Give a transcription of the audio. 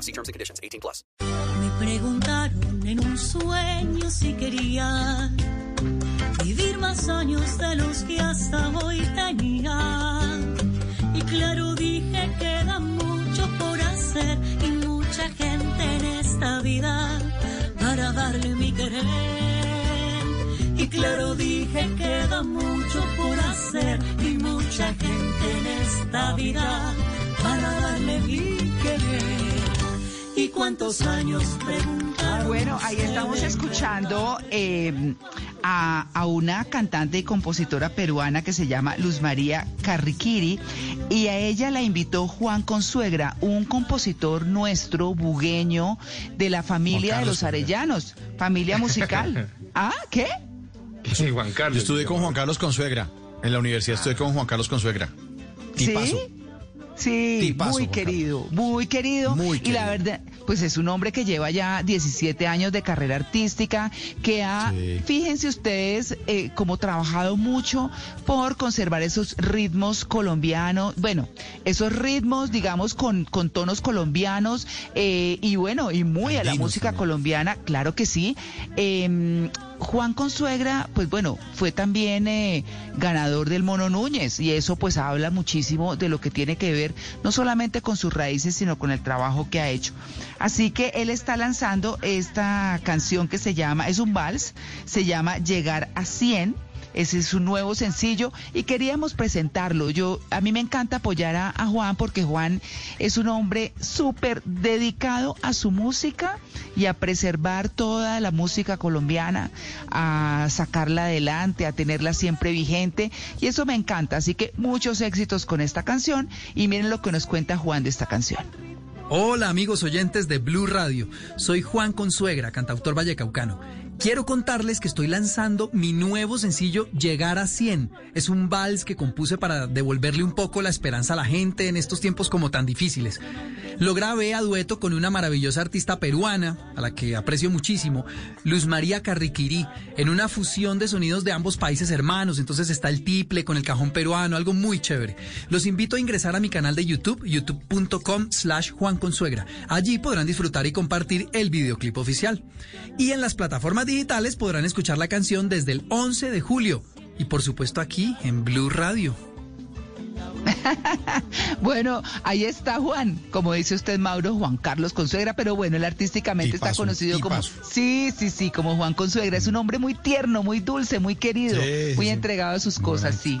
law. See terms and conditions. 18 plus. Me preguntaron en un sueño si quería vivir más años de los que hasta hoy tenía. Y claro dije queda mucho por hacer y mucha gente en esta vida para darle mi querer. Y claro dije queda mucho por hacer y mucha gente en esta vida ¿Y cuántos años preguntaron? Bueno, ahí estamos escuchando eh, a, a una cantante y compositora peruana que se llama Luz María Carriquiri y a ella la invitó Juan Consuegra, un compositor nuestro, bugueño, de la familia de los Arellanos, familia musical. ¿Ah? ¿Qué? Sí, Juan Carlos. Yo estudié con Juan Carlos Consuegra. En la universidad estudié con Juan Carlos Consuegra. Tipazo. ¿Sí? Sí, Tipazo, muy querido, muy querido. Muy Y la querido. verdad, pues es un hombre que lleva ya 17 años de carrera artística, que ha, Sí. fíjense ustedes, eh, como trabajado mucho por conservar esos ritmos colombianos, bueno, esos ritmos, digamos, con, con tonos colombianos, eh, y bueno, y muy a la música también. colombiana, claro que sí. Eh, Juan Consuegra, pues bueno, fue también eh, ganador del Mono Núñez y eso pues habla muchísimo de lo que tiene que ver no solamente con sus raíces, sino con el trabajo que ha hecho. Así que él está lanzando esta canción que se llama, es un vals, se llama Llegar a 100. Ese es su nuevo sencillo y queríamos presentarlo. Yo a mí me encanta apoyar a, Juan porque Juan es un hombre súper dedicado a su música y a preservar toda la música colombiana, a sacarla adelante, a tenerla siempre vigente y eso me encanta. Así que muchos éxitos con esta canción y miren lo que nos cuenta Juan de esta canción. Hola amigos oyentes de Blue Radio, soy Juan Consuegra, cantautor vallecaucano. Quiero contarles que estoy lanzando mi nuevo sencillo Llegar a 100. Es un vals que compuse para devolverle un poco la esperanza a la gente en estos tiempos como tan difíciles. Lo grabé a dueto con una maravillosa artista peruana, a la que aprecio muchísimo, Luz María Carriquirí, en una fusión de sonidos de ambos países hermanos. Entonces está el tiple con el cajón peruano, algo muy chévere. Los invito a ingresar a mi canal de YouTube, youtube.com slash Juan Consuegra. Allí podrán disfrutar y compartir el videoclip oficial. Y en las plataformas digitales podrán escuchar la canción desde el 11 de julio. Y por supuesto aquí en Blue Radio. Bueno, ahí está Juan, como dice usted Mauro, Juan Carlos Consuegra, pero bueno, él artísticamente está Tipazo, conocido como. Sí, sí, sí, como Juan Consuegra, es un hombre muy tierno, muy dulce, muy querido, Sí, muy sí. entregado a sus cosas, sí.